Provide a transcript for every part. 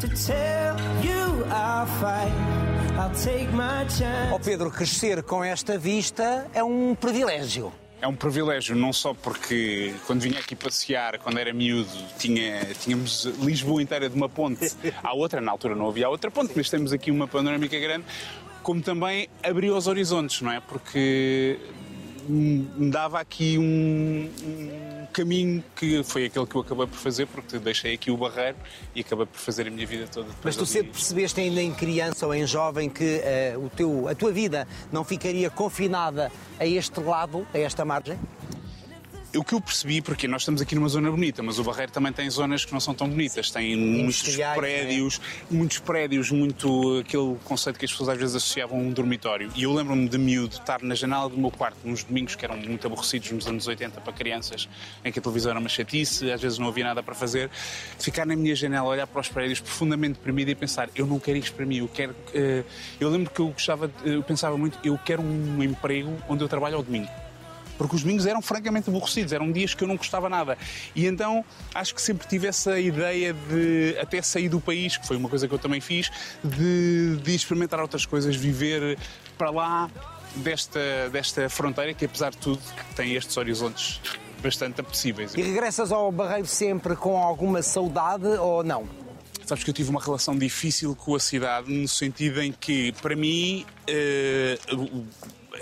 to tell you I'll fight. I'll take my chance. Ó Pedro, crescer com esta vista é um privilégio. É um privilégio, não só porque quando vinha aqui passear, quando era miúdo, tinha, tínhamos Lisboa inteira de uma ponte à outra, na altura não havia outra ponte, mas temos aqui uma panorâmica grande, como também abriu os horizontes, não é? Porque me dava aqui um, um caminho que foi aquele que eu acabei por fazer, porque deixei aqui o barreiro e acabei por fazer a minha vida toda. Mas tu sempre percebeste ainda em criança ou em jovem que uh, o teu, a tua vida não ficaria confinada a este lado, a esta margem? O que eu percebi, porque nós estamos aqui numa zona bonita, mas o Barreiro também tem zonas que não são tão bonitas. Tem muitos prédios, é? muitos prédios, muito aquele conceito que as pessoas às vezes associavam a um dormitório. E eu lembro-me de miúdo estar na janela do meu quarto nos domingos que eram muito aborrecidos nos anos 80 para crianças, em que a televisão era uma chatice, às vezes não havia nada para fazer, ficar na minha janela, olhar para os prédios profundamente deprimido e pensar, eu não quero isto para mim, eu quero. Uh... eu lembro que eu gostava, eu pensava muito, eu quero um emprego onde eu trabalho ao domingo porque os domingos eram francamente aborrecidos, eram dias que eu não gostava nada. E então acho que sempre tive essa ideia de até sair do país, que foi uma coisa que eu também fiz, de, de experimentar outras coisas, viver para lá desta, desta fronteira que, apesar de tudo, tem estes horizontes bastante apetecíveis. E regressas ao Barreiro sempre com alguma saudade ou não? Sabes que eu tive uma relação difícil com a cidade, no sentido em que, para mim, uh,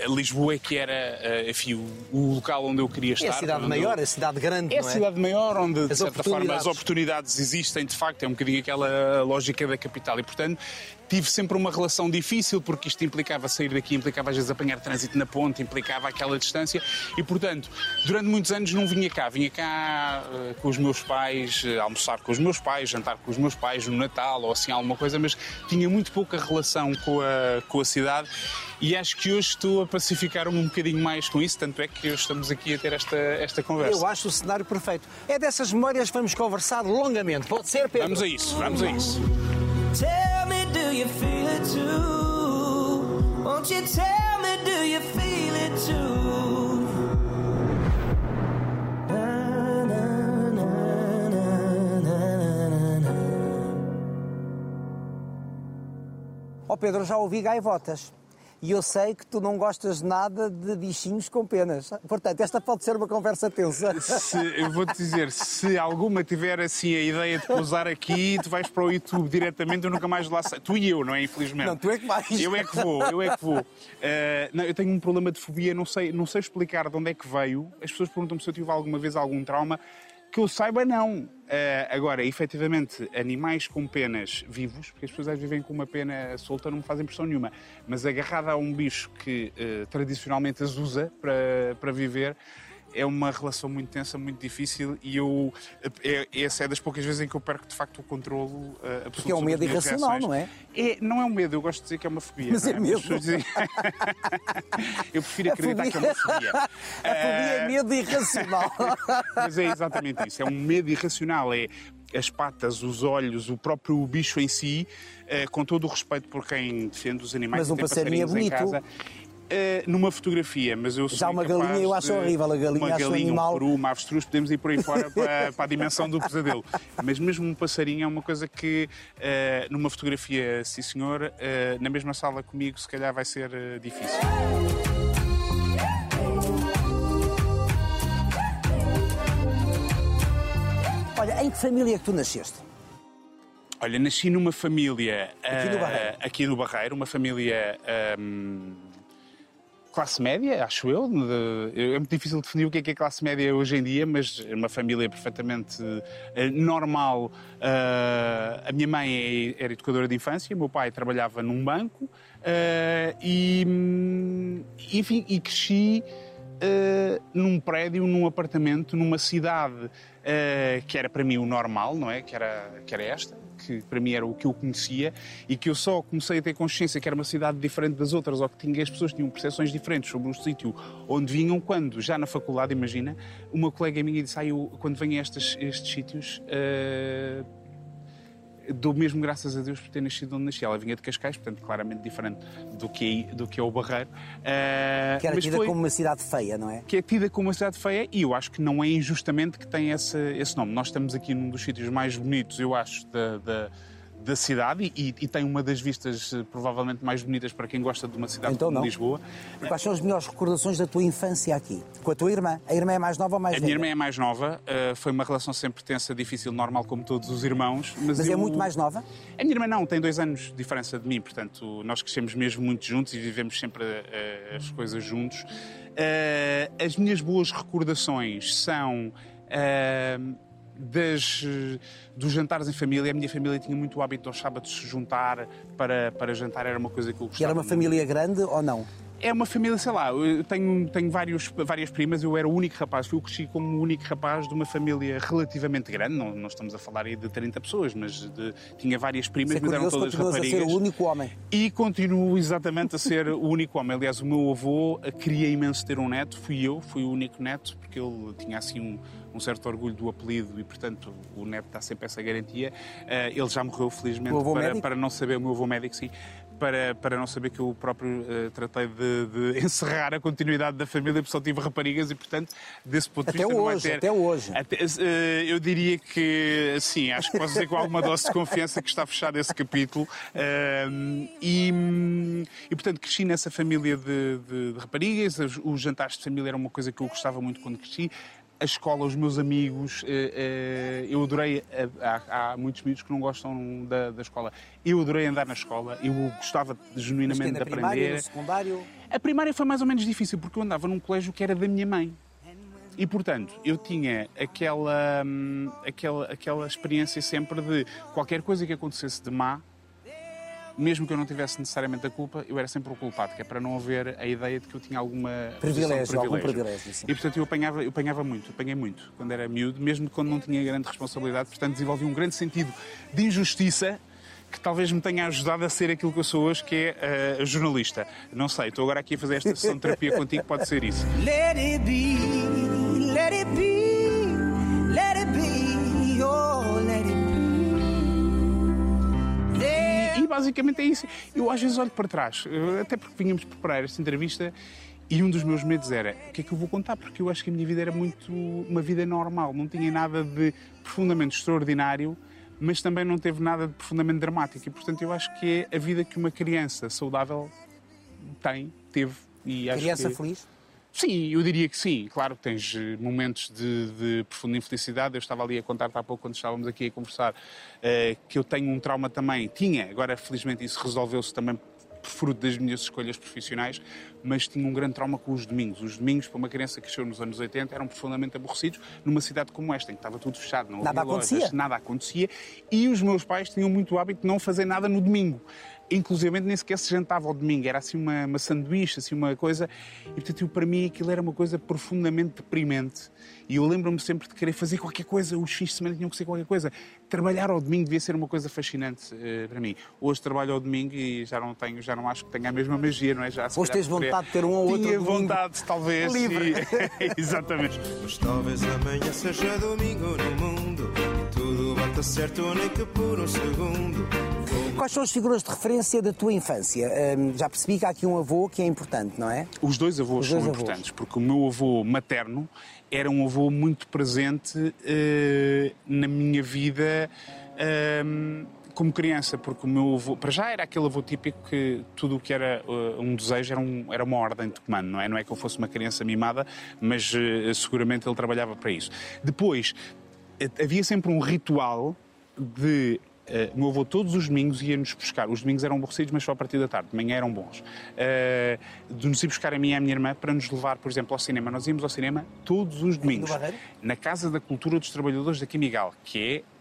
Lisboa é que era eh, enfim, o, local onde eu queria estar. É a cidade maior, eu... a cidade grande. É a é? cidade maior, onde, de certa forma, as oportunidades existem, de facto, é um bocadinho aquela lógica da capital. E, portanto, tive sempre uma relação difícil, porque isto implicava sair daqui, implicava às vezes apanhar trânsito na ponte, implicava aquela distância. E, portanto, durante muitos anos não vinha cá. Vinha cá uh, com os meus pais, uh, almoçar com os meus pais, jantar com os meus pais no Natal ou assim alguma coisa, mas tinha muito pouca relação com a, com a cidade e acho que hoje estou a pacificar-me um bocadinho mais com isso, tanto é que estamos aqui a ter esta, esta conversa. Eu acho o cenário perfeito. É dessas memórias que vamos conversar longamente. Pode ser, Pedro? Vamos a isso, vamos a isso. You feel it too? Won't you tell me, do you feel it too? Oh Pedro, já ouvi gaivotas e eu sei que tu não gostas nada de bichinhos com penas. Portanto, esta pode ser uma conversa tensa. Se, eu vou-te dizer, se alguma tiver assim a ideia de pousar aqui, tu vais para o YouTube diretamente, eu nunca mais lá sei. Tu e eu, não é? Infelizmente. Não, tu é que vais. Eu é que vou, eu é que vou. Uh, não, eu tenho um problema de fobia, não sei, não sei explicar de onde é que veio. As pessoas perguntam-me se eu tive alguma vez algum trauma. Que eu saiba, não. Uh, agora, efetivamente, animais com penas vivos, porque as pessoas às vivem com uma pena solta, não me fazem impressão nenhuma, mas agarrada a um bicho que uh, tradicionalmente as usa para, para viver, é uma relação muito tensa, muito difícil e eu é, essa é das poucas vezes em que eu perco de facto o controle uh, absoluto. Porque é um medo irracional, reações. não é? é? Não é um medo, eu gosto de dizer que é uma fobia. Mas é, é medo. Eu prefiro acreditar fobia... que é uma fobia. A fobia é medo irracional. Mas é exatamente isso, é um medo irracional, é as patas, os olhos, o próprio bicho em si, eh, com todo o respeito por quem defende os animais Mas um passarinho é bonito. Uh, numa fotografia, mas eu Já uma galinha eu acho horrível, a galinha uma acho galinha, animal. um peru, uma avestruz, podemos ir por aí fora para, para, a dimensão do pesadelo. Mas mesmo um passarinho é uma coisa que uh, numa fotografia, sim senhor, uh, na mesma sala comigo se calhar vai ser difícil. Olha, em que família é que tu nasceste? Olha, nasci numa família aqui no Barreiro, aqui no Barreiro uma família um, classe média, acho eu. É muito difícil definir o que é que é classe média hoje em dia, mas é uma família perfeitamente uh, normal. Uh, a minha mãe é, era educadora de infância, meu pai trabalhava num banco uh, e, enfim, e cresci num prédio, num apartamento, numa cidade que era para mim o normal, não é? Que era, que era esta que para mim era o que eu conhecia e que eu só comecei a ter consciência que era uma cidade diferente das outras ou que tinha, as pessoas tinham percepções diferentes sobre o sítio onde vinham quando, já na faculdade, imagina, uma colega minha disse, ah, eu, quando venho a estes, estes sítios, uh, dou mesmo graças a Deus por ter nascido onde nasci. Ela vinha de Cascais, portanto, claramente diferente do que é, do que é o Barreiro. Uh, que era tida foi, como uma cidade feia, não é? Que é tida como uma cidade feia e eu acho que não é injustamente que tem esse, esse nome. Nós estamos aqui num dos sítios mais bonitos, eu acho, da, da da cidade e, e tem uma das vistas eh, provavelmente mais bonitas para quem gosta de uma cidade Então como não. Lisboa. Quais são as melhores recordações da tua infância aqui? Com a tua irmã? A irmã é mais nova ou mais A velha? minha irmã é mais nova, eh, foi uma relação sempre tensa, difícil, normal, como todos os irmãos. Mas, Mas é eu- muito mais nova? A minha irmã não, tem dois anos de diferença de mim, portanto, nós crescemos mesmo muito juntos e vivemos sempre eh, as coisas juntos. As minhas boas recordações são. eh, das, eh, dos jantares em família, a minha família tinha muito o hábito aos sábados de se juntar para, para jantar, era uma coisa que eu gostava. E era uma muito. família grande ou não? É uma família, sei lá, eu tenho, tenho vários, várias primas, eu era o único rapaz, eu cresci como o único rapaz de uma família relativamente grande, não, não estamos a falar aí de 30 pessoas, mas de- tinha várias primas, é mas eram todas continuas a raparigas. ser o único homem. E continuo exatamente a ser o único homem. Aliás, o meu avô queria imenso ter um neto, fui eu, fui o único neto, porque ele tinha assim um, um certo orgulho do apelido e, portanto, o neto dá sempre essa garantia. Eh, ele já morreu, felizmente, para, para não saber, o meu avô médico, sim, para, para não saber que eu próprio eh, tratei de, de encerrar a continuidade da família, porque só tive raparigas e, portanto, desse ponto de Até vista hoje, ter... até hoje. Até, eh, eu diria que, sim, acho que posso dizer com alguma dose de confiança que está fechado esse capítulo. Ahm, e, e, portanto, cresci nessa família de, de- de raparigas. Os, os jantares de família era uma coisa que eu gostava muito quando cresci. A escola, os meus amigos, eh, eh, eu adorei. Há, há muitos miúdos que não gostam da, da escola. Eu adorei andar na escola, eu gostava Mas genuinamente na de primária, aprender. no secundário... A primária foi mais ou menos difícil porque eu andava num colégio que era da minha mãe. E, portanto, eu tinha aquela, hum, aquela, aquela experiência sempre de qualquer coisa que acontecesse de má, mesmo que eu não tivesse necessariamente a culpa, eu era sempre o culpado, que é para não haver a ideia de que eu tinha alguma de Privilégio, algum privilégio, sim. E, portanto, eu apanhava, eu apanhava muito, apanhei muito quando era miúdo, mesmo quando não tinha grande responsabilidade. Portanto, desenvolvi um grande sentido de injustiça que talvez me tenha ajudado a ser aquilo que eu sou hoje, que é eh, jornalista. Não sei, estou agora aqui a fazer esta sessão de terapia contigo, pode ser isso. Let it be, let it be, basicamente é isso. Eu às vezes olho para trás, eh, até porque vínhamos preparar esta entrevista e um dos meus medos era o que é que eu vou contar? Porque eu acho que a minha vida era muito uma vida normal, não tinha nada de profundamente extraordinário, mas também não teve nada de profundamente dramático. E portanto eu acho que é a vida que uma criança saudável tem, teve. E acho Criança que... feliz? Sim, eu diria que sim. Claro que tens eh, momentos de, de profunda infelicidade. Eu estava ali a contar-te há pouco, quando estávamos aqui a conversar, eh, que eu tenho um trauma também. Tinha, agora felizmente isso resolveu-se também fruto das minhas escolhas profissionais, mas tinha um grande trauma com os domingos. Os domingos, para uma criança que cresceu nos anos 80, eram profundamente aborrecidos numa cidade como esta, em que estava tudo fechado, não Nada havia lojas, acontecia. nada acontecia. E os meus pais tinham muito hábito de não fazer nada no domingo. Inclusive nem sequer se jantava ao domingo, era assim uma, uma sanduíche, assim uma coisa. E portanto, eu, para mim aquilo era uma coisa profundamente deprimente. E eu lembro-me sempre de querer fazer qualquer coisa, os fins de semana tinham que ser qualquer coisa. Trabalhar ao domingo devia ser uma coisa fascinante eh, para mim. Hoje trabalho ao domingo e já não tenho, já não acho que tenha a mesma magia, não é? Já, Hoje tens vontade de ter um ou outro Tinha domingo vontade, talvez. livre. e- Exatamente. Mas talvez amanhã seja domingo no mundo e tudo bata certo nem que por um segundo. Quais são as figuras de referência da tua infância? Hum, já percebi que há aqui um avô que é importante, não é? Os dois avós Os dois são avós. importantes, porque o meu avô materno era um avô muito presente eh, na minha vida ehm, como criança, porque o meu avô, para já era aquele avô típico que tudo o que era eh, um desejo era, um- era uma ordem de comando, não é? Não é que eu fosse uma criança mimada, mas eh, seguramente ele trabalhava para isso. Depois, havia sempre um ritual de o meu avô todos os domingos ia-nos buscar. Os domingos eram aborrecidos, mas só a partir da tarde. De manhã eram bons. Eh, de nos ir buscar a mim e à minha irmã para nos levar, por exemplo, ao cinema. Nós íamos ao cinema todos os domingos. Na Casa da Cultura dos Trabalhadores da Quimigal, que é.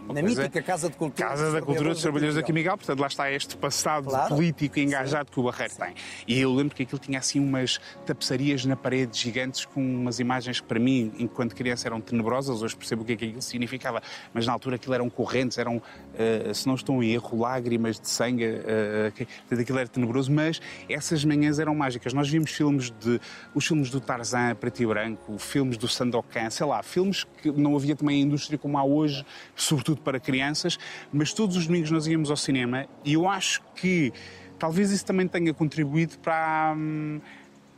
Uma Na coisa- mítica Casa de Cultura Casa dos da Cultura dos Trabalhadores da Quimigal. Portanto lá está este passado Claro. político e engajado que o Barreiro tem. E eu lembro que aquilo tinha assim umas tapeçarias na parede gigantes com umas imagens que para mim, enquanto criança, eram tenebrosas. Hoje percebo o que é que aquilo significava, mas na altura aquilo eram correntes, eram, eh, se não estou em erro, lágrimas de sangue. eh, que- portanto, aquilo era tenebroso, mas essas manhãs eram mágicas. Nós vimos filmes de. os filmes do Tarzan, preto e branco, filmes do Sandokan, sei lá, filmes que não havia também a indústria como há hoje, sobretudo para crianças, mas todos os domingos nós íamos ao cinema e eu acho que talvez isso também tenha contribuído para. hum,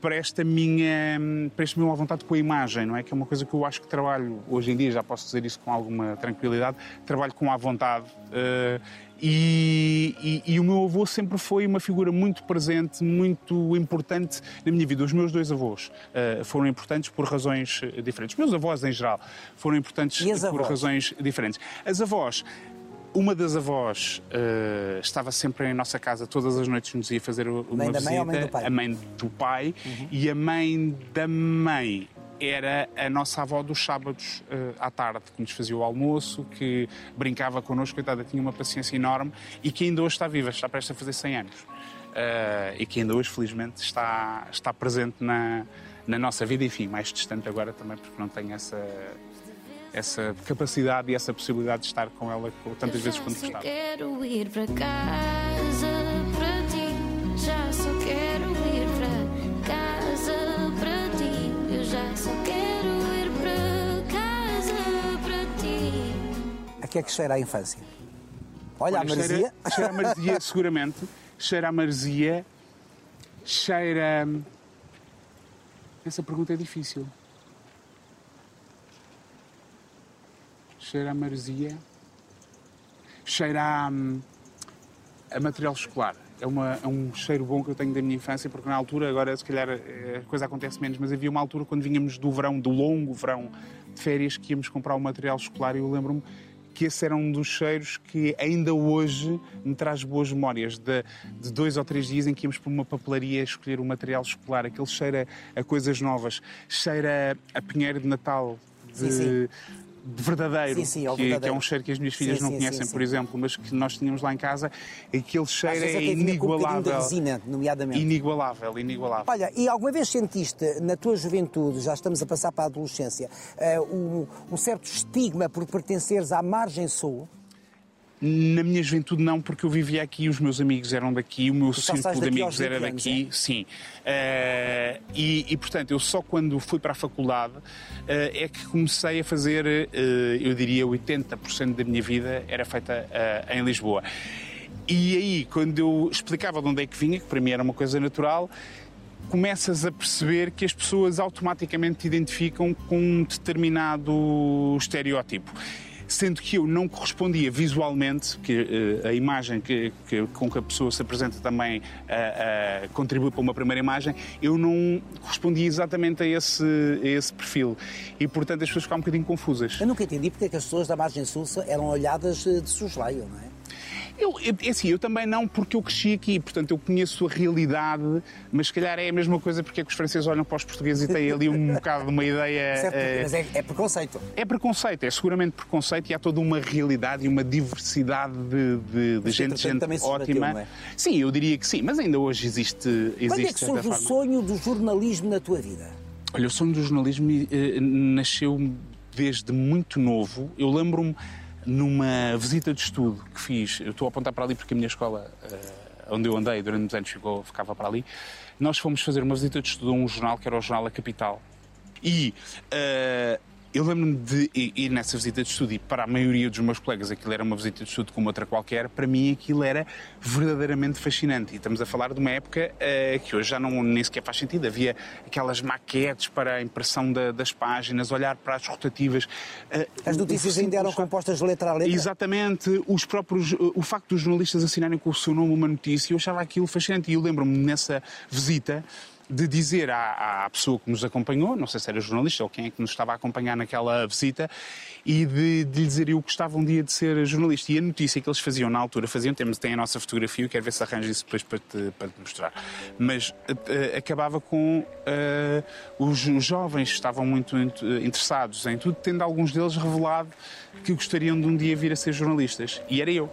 para esta minha, para este meu à vontade com a imagem, não é? Que é uma coisa que eu acho que trabalho hoje em dia, já posso dizer isso com alguma tranquilidade, trabalho com à vontade. eh, e, e- e o meu avô sempre foi uma figura muito presente, muito importante na minha vida. Os meus dois avós eh, foram importantes por razões diferentes. Os meus avós, em geral, foram importantes por razões diferentes. As avós, uma das avós eh, estava sempre em nossa casa, todas as noites nos ia fazer uma Mãe visita. mãe ou mãe do pai? Uhum. A mãe do pai e a mãe da mãe era a nossa avó dos sábados eh, à tarde, que nos fazia o almoço, que brincava connosco, coitada, tinha uma paciência enorme e que ainda hoje está viva, está prestes a fazer 100 anos. Eh, e que ainda hoje, felizmente, está, está presente na, na nossa vida, enfim, mais distante agora também, porque não tenho essa, essa capacidade e essa possibilidade de estar com ela tantas vezes quanto Já só gostava. quero ir para casa para ti. Já só quero ir para casa para ti. Eu já só quero ir para casa para ti. A que é que cheira a infância? Olha, a maresia. Cheira, cheira a maresia, seguramente. Cheira a maresia. Cheira. Essa pergunta é difícil. Cheira a maresia. Cheira a, hum, a material escolar. É, uma- é um cheiro bom que eu tenho da minha infância, porque na altura, agora se calhar eh, a coisa acontece menos, mas havia uma altura quando vinhamos do verão, do longo verão de férias, que íamos comprar o material escolar e eu lembro-me que esse era um dos cheiros que ainda hoje me traz boas memórias de, de dois ou três dias em que íamos para uma papelaria escolher o material escolar. Aquele cheira a coisas novas, cheira a pinheiro de Natal, de, Sim, sim. De verdadeiro, Sim, sim, ao que, que é verdadeiro. um cheiro que as minhas filhas Sim, não conhecem, por exemplo, mas que nós tínhamos lá em casa. Aquele cheiro é com um inigualável. resina, nomeadamente. Inigualável, inigualável. Olha, e alguma vez sentiste na tua juventude, já estamos a passar para a adolescência, eh, um, um certo estigma por pertenceres à margem sul? Na minha juventude não, porque eu vivia aqui os meus amigos eram daqui, o meu círculo de amigos era 20 anos, daqui, sim. Eh, e, e, portanto, eu só quando fui para a faculdade eh, é que comecei a fazer, eh, eu diria, 80% da minha vida era feita em Lisboa. E aí, quando eu explicava de onde é que vinha, que para mim era uma coisa natural, começas a perceber que as pessoas automaticamente te identificam com um determinado estereótipo. Sendo que eu não correspondia visualmente, que eh, a imagem que, que- com que a pessoa se apresenta também eh, eh, contribui para uma primeira imagem, eu não correspondia exatamente a esse, a esse perfil. E, portanto, as pessoas ficavam um bocadinho confusas. Eu nunca entendi porque é que as pessoas da margem sul eram olhadas de soslaio, não é? Eu, eu, é assim, eu também não, porque eu cresci aqui, portanto eu conheço a realidade, mas se calhar é a mesma coisa porque é que os franceses olham para os portugueses e têm ali um bocado de uma ideia. Certo, eh, mas é, é preconceito. é preconceito, é seguramente preconceito e há toda uma realidade e uma diversidade de, de- de gente, gente ótima. não é? Sim, eu diria que sim, mas ainda hoje existe. existe Quando é que surge o sonho do jornalismo na tua vida? Olha, o sonho do jornalismo eh, nasceu desde muito novo. Eu lembro-me numa visita de estudo que fiz, eu estou a apontar para ali porque a minha escola, eh, onde eu andei durante muitos anos, ficou, ficava para ali. Nós fomos fazer uma visita de estudo a um jornal que era o Jornal A Capital. E eh, eu lembro-me de ir nessa visita de estudo e para a maioria dos meus colegas aquilo era uma visita de estudo como outra qualquer, para mim aquilo era verdadeiramente fascinante. E estamos a falar de uma época eh, que hoje já não, nem sequer faz sentido. Havia aquelas maquetes para a impressão da- das páginas, olhar para as rotativas. eh, As notícias ainda eram compostas letra a letra? Exatamente, os próprios, o facto dos jornalistas assinarem com o seu nome uma notícia, eu achava aquilo fascinante. E eu lembro-me nessa visita de dizer à, à pessoa que nos acompanhou, não sei se era jornalista ou quem é que nos estava a acompanhar naquela visita, e de, de lhe dizer eu gostava um dia de ser jornalista. E a notícia que eles faziam na altura, faziam, temos, tem a nossa fotografia, eu quero ver se arranjo isso depois para te, para te mostrar. Mas eh, acabava com eh, os, jovens estavam muito int- interessados em tudo, tendo alguns deles revelado que gostariam de um dia vir a ser jornalistas. E era eu.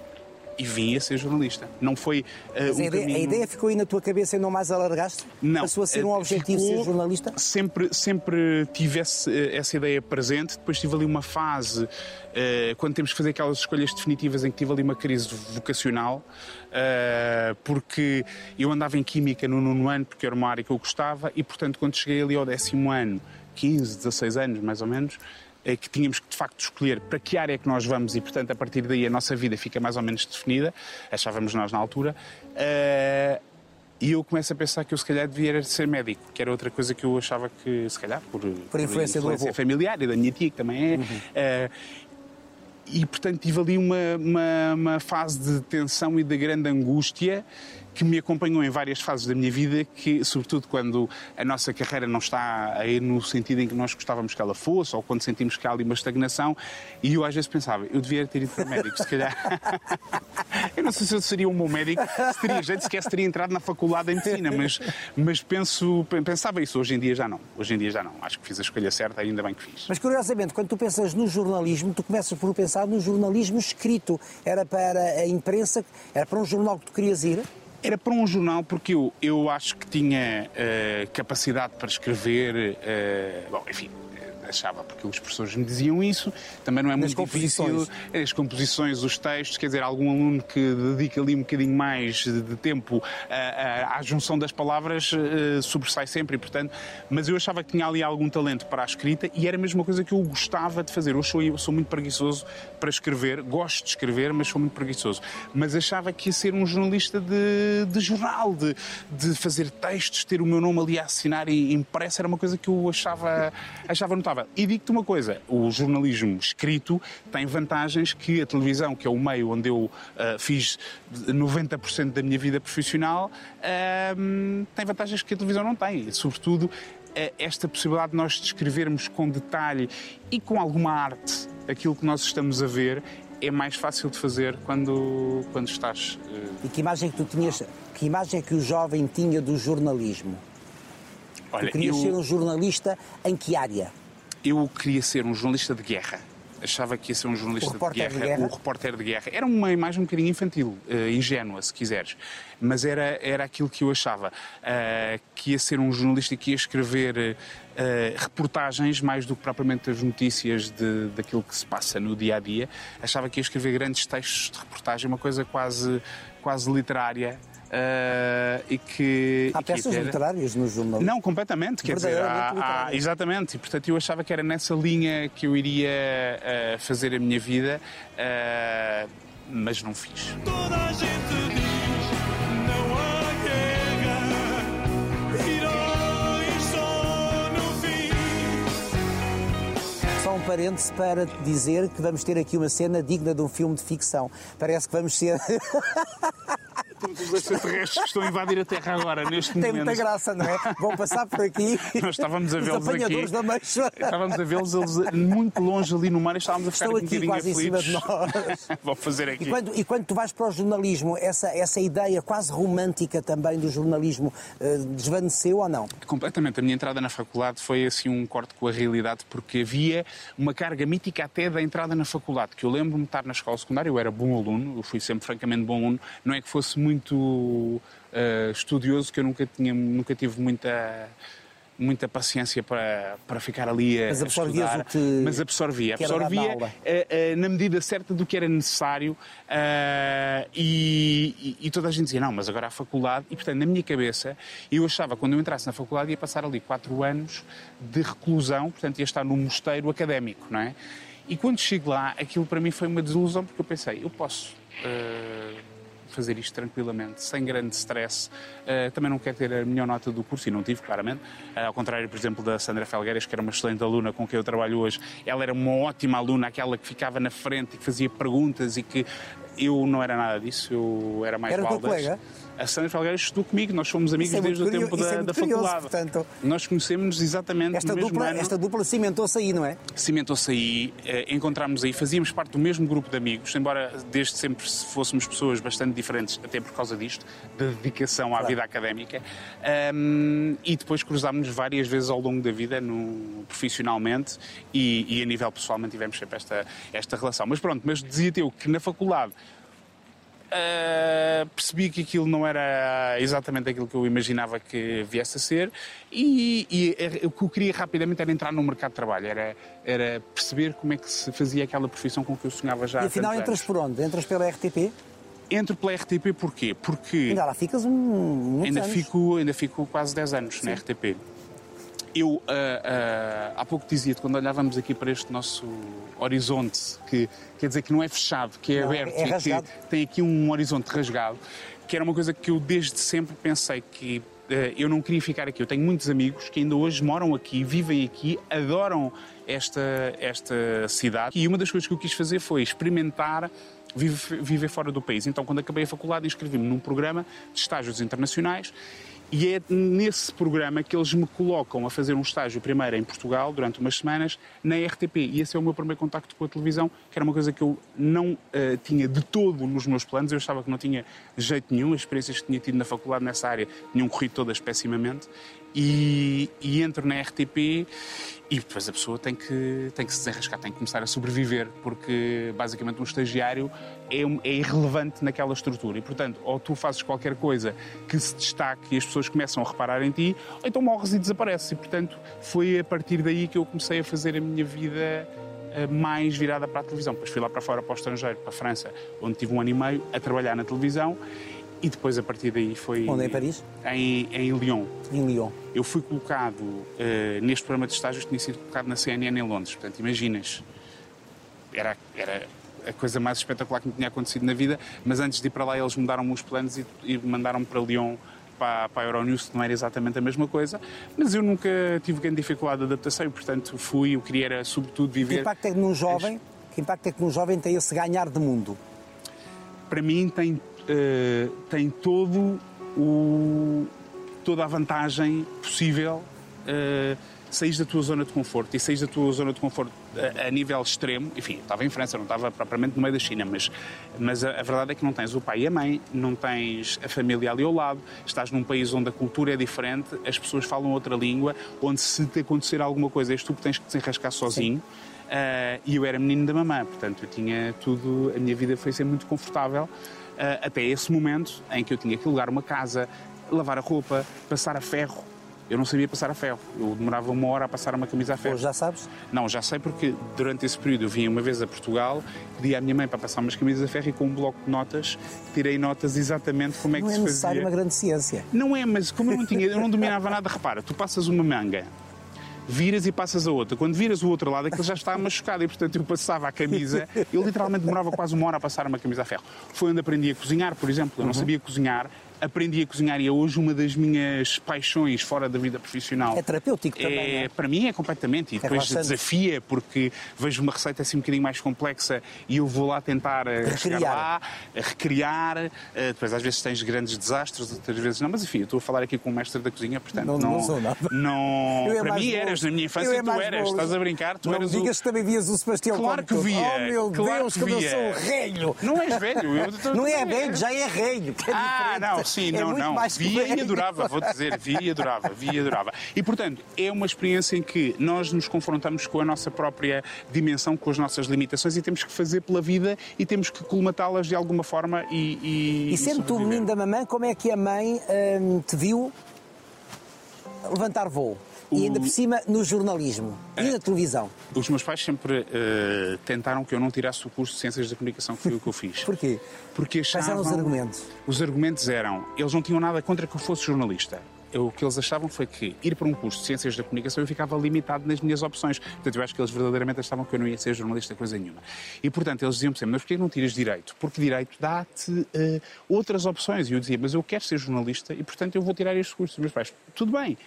E vim a ser jornalista. Não foi eh, Mas um a, ideia, caminho... a ideia ficou aí na tua cabeça e não mais alargaste? Não. Passou a ser um Eh, objetivo ser jornalista? Sempre, sempre tive esse- eh, essa ideia presente. Depois tive ali uma fase, eh, quando temos que fazer aquelas escolhas definitivas, em que tive ali uma crise vocacional, eh, porque eu andava em Química no nono ano, porque era uma área que eu gostava, e portanto, quando cheguei ali ao décimo ano, 15, 16 anos mais ou menos, é que tínhamos que de facto escolher para que área é que nós vamos e, portanto, a partir daí a nossa vida fica mais ou menos definida, achávamos nós na altura. eh, E eu começo a pensar que eu se calhar devia ser médico, que era outra coisa que eu achava que, se calhar, por, por influência do avô. familiar e da minha tia, que também é. eh, e portanto tive ali uma, uma, uma fase de tensão e de grande angústia que me acompanhou em várias fases da minha vida, que sobretudo quando a nossa carreira não está a ir no sentido em que nós gostávamos que ela fosse, ou quando sentimos que há ali uma estagnação, e eu às vezes pensava, eu devia ter ido para médico, se calhar. eu não sei se eu seria um bom médico, se teria jeito, sequer se teria entrado na faculdade de medicina, mas, mas penso, pensava isso, hoje em dia já não, hoje em dia já não, acho que fiz a escolha certa, ainda bem que fiz. Mas curiosamente, quando tu pensas no jornalismo, tu começas por pensar no jornalismo escrito. Era para a imprensa, era para um jornal que tu querias ir? Era para um jornal porque eu, eu acho que tinha eh, capacidade para escrever, eh, bom, enfim, achava, porque os professores me diziam isso, também não é muito difícil. As composições, os textos, quer dizer, algum aluno que dedica ali um bocadinho mais de tempo à junção das palavras eh, sobressai sempre, e, portanto, mas eu achava que tinha ali algum talento para a escrita e era a mesma coisa que eu gostava de fazer. Eu sou, eu sou muito preguiçoso para escrever, gosto de escrever, mas sou muito preguiçoso. Mas achava que ia ser um jornalista de, de jornal, de, de fazer textos, ter o meu nome ali a assinar e impresso, era uma coisa que eu achava, achava notável. E digo-te uma coisa: o jornalismo escrito tem vantagens que a televisão, que é o meio onde eu ah, fiz 90% da minha vida profissional, ahm, tem vantagens que a televisão não tem. Sobretudo, eh, esta possibilidade de nós descrevermos com detalhe e com alguma arte aquilo que nós estamos a ver é mais fácil de fazer quando, quando estás. eh, E que imagem que tu tinhas, que imagem é que o jovem tinha do jornalismo? Olha, tu querias eu- ser um jornalista em que área? Eu queria ser um jornalista de guerra. Achava que ia ser um jornalista O repórter de, de guerra, guerra? O repórter de guerra. Era uma imagem um bocadinho infantil, eh, ingênua, se quiseres. Mas era, era aquilo que eu achava. eh, que ia ser um jornalista que ia escrever eh, reportagens mais do que propriamente as notícias de, daquilo que se passa no dia a dia. Achava que ia escrever grandes textos de reportagem, uma coisa quase, quase literária. eh, e que, Há e que peças ter- literárias no jornalismo. não, completamente. Quer dizer, há- há- literário. exatamente. E, portanto, eu achava que era nessa linha que eu iria eh, fazer a minha vida, eh, mas não fiz. Toda a gente diz Um parêntese para dizer que vamos ter aqui uma cena digna de um filme de ficção. Parece que vamos ser. Todos os extraterrestres que estão a invadir a Terra agora, neste Tem momento. muita graça, não é? Vão passar por aqui. Nós estávamos a Os vê-los apanhadores aqui. da Meixa. Estávamos a vê-los eles muito longe ali no mar e estávamos a ficar Estão um aqui bocadinho quase em cima de aflitos. nós. Vou fazer aqui. E quando, e quando tu vais para o jornalismo, essa, essa ideia quase romântica também do jornalismo eh, desvaneceu ou não? Completamente. A minha entrada na faculdade foi assim um corte com a realidade, porque havia uma carga mítica até da entrada na faculdade, que eu lembro-me de estar na escola secundária, eu era bom aluno, eu fui sempre francamente bom aluno, não é que fosse muito eh, estudioso, que eu nunca, tinha, nunca tive muita muita paciência para, para ficar ali a, Mas a absorvias estudar, o que- mas absorvia, na absorvia aula. eh, eh, na medida certa do que era necessário e, e- toda a gente dizia, não, mas agora há faculdade e portanto na minha cabeça eu achava que quando eu entrasse na faculdade ia passar ali quatro anos de reclusão, portanto ia estar num mosteiro académico, não é? E quando chego lá, aquilo para mim foi uma desilusão porque eu pensei, eu posso eh, fazer isto tranquilamente, sem grande stress. Eh, também não quero ter a melhor nota do curso, e não tive, claramente. Eh, ao contrário, por exemplo, da Sandra Felgueiras, que era uma excelente aluna com quem eu trabalho hoje. Ela era uma ótima aluna, aquela que ficava na frente e que fazia perguntas e que eu não era nada disso, eu era mais Era tua baldas. colega? A Sandra Felgueiras estudou comigo, nós fomos amigos é desde o tempo isso é da, da curioso, faculdade. portanto. Nós conhecemos exatamente Esta no mesmo dupla, ano esta dupla cimentou-se aí, não é? cimentou-se aí, eh, encontramos aí, fazíamos parte do mesmo grupo de amigos, embora desde sempre fôssemos pessoas bastante diferentes, até por causa disto, da dedicação à vida académica, Ahm, e depois cruzámos várias vezes ao longo da vida, no- profissionalmente, e, e a nível pessoal mantivemos sempre esta, esta relação. Mas pronto, mas dizia-te eu que na faculdade Uh, percebi que aquilo não era exatamente aquilo que eu imaginava que viesse a ser e, e o que eu queria rapidamente era entrar no mercado de trabalho, era, era perceber como é que se fazia aquela profissão com que eu sonhava já e afinal entras anos. por onde? Entras pela RTP? Entro pela RTP porquê? Porque Ainda lá ficas um, ainda anos. fico, ainda fico quase 10 anos na RTP. Eu ah, ah, há pouco dizia-te, quando olhávamos aqui para este nosso horizonte, que quer dizer que não é fechado, que é Não, aberto é e que tem aqui um horizonte rasgado, que era uma coisa que eu desde sempre pensei que eh, eu não queria ficar aqui. Eu tenho muitos amigos que ainda hoje moram aqui, vivem aqui, adoram esta, esta cidade. E uma das coisas que eu quis fazer foi experimentar viver, viver fora do país. Então, quando acabei a faculdade, inscrevi-me num programa de estágios internacionais e é nesse programa que eles me colocam a fazer um estágio primeiro em Portugal, durante umas semanas, na RTP. E esse é o meu primeiro contacto com a televisão, que era uma coisa que eu não uh, tinha de todo nos meus planos. Eu achava que não tinha jeito nenhum. As experiências que tinha tido na faculdade nessa área tinham corrido todas pessimamente. E, e entro na RTP e depois a pessoa tem que, tem que se desenrascar, tem que começar a sobreviver, porque basicamente um estagiário é, é irrelevante naquela estrutura. E portanto, ou tu fazes qualquer coisa que se destaque e as pessoas começam a reparar em ti, ou então morres e desapareces. E portanto, foi a partir daí que eu comecei a fazer a minha vida eh, mais virada para a televisão. Depois fui lá para fora, para o estrangeiro, para a França, onde tive um ano e meio a trabalhar na televisão. E depois, a partir daí, foi. Onde, em Paris? Em, em Lyon. Em Lyon. Eu fui colocado eh, neste programa de estágios, tinha sido colocado na CNN em Londres. Portanto, imaginas, era, era a coisa mais espetacular que me tinha acontecido na vida, mas antes de ir para lá eles mudaram-me os planos e, e mandaram-me para Lyon, para, para a Euronews, que não era exatamente a mesma coisa, mas eu nunca tive grande dificuldade de adaptação e, portanto, fui, eu queria era, sobretudo, Que viver... impacto é que num jovem, que impacto é que num jovem tem esse ganhar de mundo? para mim tem, eh, tem todo o, toda a vantagem possível uh, saís da tua zona de conforto e saís da tua zona de conforto a, a nível extremo. Enfim, estava em França, não estava propriamente no meio da China, mas, mas a, a verdade é que não tens o pai e a mãe, não tens a família ali ao lado, estás num país onde a cultura é diferente, as pessoas falam outra língua, onde se te acontecer alguma coisa és tu que tens que desenrascar sozinho. Uh, e eu era menino da mamã, portanto eu tinha tudo, a minha vida foi ser muito confortável até esse momento em que eu tinha que alugar uma casa, lavar a roupa, passar a ferro. Eu não sabia passar a ferro, eu demorava uma hora a passar uma camisa a ferro. Hoje já sabes? Não, já sei porque durante esse período eu vim uma vez a Portugal, pedi à minha mãe para passar umas camisas a ferro e com um bloco de notas tirei notas exatamente como é que Não é se necessário fazia. uma grande ciência. Não é, mas como eu não tinha, eu não dominava nada, repara, tu passas uma manga, viras e passas a outra. Quando viras o outro lado, aquilo já está machucado e, portanto, eu passava a camisa, eu literalmente demorava quase uma hora a passar uma camisa a ferro. Foi onde aprendi a cozinhar, por exemplo. Eu não sabia cozinhar, aprendi a cozinhar e é hoje uma das minhas paixões fora da vida profissional. É terapêutico também, É, não é? Para mim é completamente. E depois relaxante. desafia, porque vejo uma receita assim um bocadinho mais complexa e eu vou lá tentar eh, chegar Recriar. lá, a recriar. eh, Depois às vezes tens grandes desastres, outras vezes não. Mas enfim, eu estou a falar aqui com o mestre da cozinha, portanto Não- não sou nada. não- Eu é para mim bolo. eras, na minha Eu infância é tu eras. bolo. Estás a brincar? Tu não eras digas o... que também vias o Sebastião Claro que via. Oh meu claro Deus, que como eu via. sou velho. Não és velho. eu Não é velho, já é é Ah, não, sim, É não, não. Via e adorava, vou dizer, via e adorava, via e adorava. E, portanto, é uma experiência em que nós nos confrontamos com a nossa própria dimensão, com as nossas limitações e temos que fazer pela vida e temos que colmatá-las de alguma forma e. E, E sendo tu sobreviver. menino da mamãe, como é que a mãe hum, te viu levantar voo? E ainda por cima no jornalismo É. e na televisão. Os meus pais sempre eh, tentaram que eu não tirasse o curso de Ciências da Comunicação, que foi o que eu fiz. Porquê? Porque Quais achavam... eram os argumentos? Os argumentos eram, eles não tinham nada contra que eu fosse jornalista. O que eles achavam foi que ir para um curso de Ciências da Comunicação eu ficava limitado nas minhas opções. Portanto, eu acho que eles verdadeiramente achavam que eu não ia ser jornalista coisa nenhuma. E, portanto, eles diziam sempre, mas porquê não tiras Direito? Porque Direito dá-te eh, outras opções. E eu dizia, mas eu quero ser jornalista e, portanto, eu vou tirar este curso. Os meus pais, tudo bem,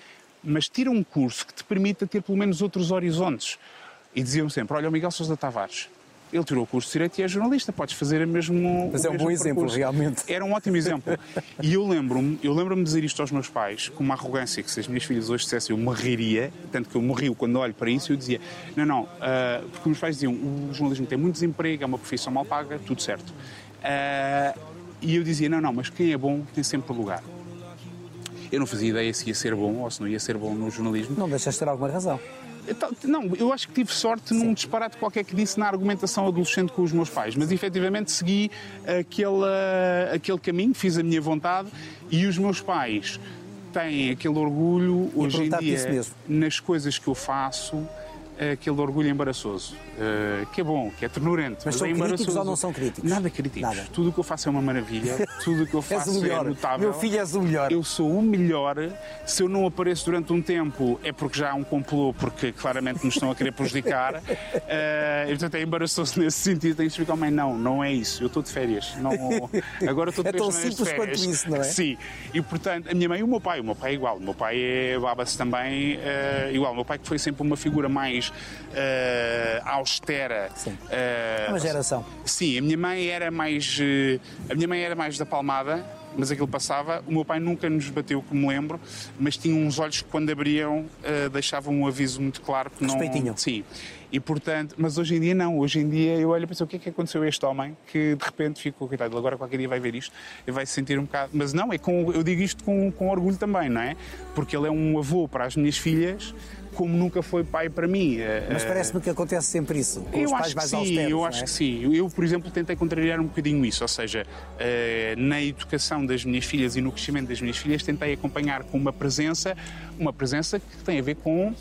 mas tira um curso que te permita ter pelo menos outros horizontes. E diziam sempre, olha, o Miguel Sousa Tavares, ele tirou o curso de Direito e é jornalista, podes fazer o mesmo Mas é um bom exemplo, percurso." realmente. Era um ótimo exemplo. E eu lembro-me, eu lembro-me de dizer isto aos meus pais, com uma arrogância que se as minhas filhas hoje dissessem eu morreria, tanto que eu morri quando olho para isso, eu dizia, não, não, ah, porque meus pais diziam, o jornalismo tem muito desemprego, é uma profissão mal paga, tudo certo. Ah, e eu dizia, não, não, mas quem é bom tem sempre lugar. Eu não fazia ideia se ia ser bom ou se não ia ser bom no jornalismo. Não deixas de ter alguma razão. Então, Não, eu acho que tive sorte num disparate qualquer que disse na argumentação adolescente com os meus pais, mas efetivamente segui aquele, aquele caminho, fiz a minha vontade e os meus pais têm aquele orgulho hoje em dia nas coisas que eu faço. Aquele orgulho embaraçoso, eh, que é bom, que é ternurento. Mas são é críticos ou não são críticos? Nada críticos. Nada. Tudo o que eu faço é uma maravilha, tudo o que eu faço é notável. Meu filho és o melhor. Eu sou o melhor. Se eu não apareço durante um tempo é porque já há um complô, porque claramente me estão a querer prejudicar. Eh, e, portanto, é embaraçoso nesse sentido. Tenho que explicar, mãe, não, não é isso. Eu estou de férias. Não, agora estou de É tão de simples quanto férias. isso, não é? Sim. E, portanto, a minha mãe e o meu pai. O meu pai é igual. O meu pai é baba-se também eh, igual. O meu pai que foi sempre uma figura mais eh, austera. Sim. eh, Uma geração. Sim, a minha mãe era mais. eh, A minha mãe era mais da palmada, mas aquilo passava. O meu pai nunca nos bateu, como me lembro, mas tinha uns olhos que, quando abriam, eh, deixavam um aviso muito claro que não. Respeitinho. Sim. E portanto, mas hoje em dia não. Hoje em dia eu olho e penso o que é que aconteceu a este homem que de repente ficou, coitado, ele agora qualquer dia vai ver isto e vai se sentir um bocado. Mas não, é com, eu digo isto com, com orgulho também, não é? Porque ele é um avô para as minhas filhas, como nunca foi pai para mim. Eh, Mas parece-me que acontece sempre isso. Com os eu pais acho que sim, austeros, eu acho é? que sim. Eu, por exemplo, tentei contrariar um bocadinho isso, ou seja, eh, na educação das minhas filhas e no crescimento das minhas filhas, tentei acompanhar com uma presença, uma presença que tem a ver com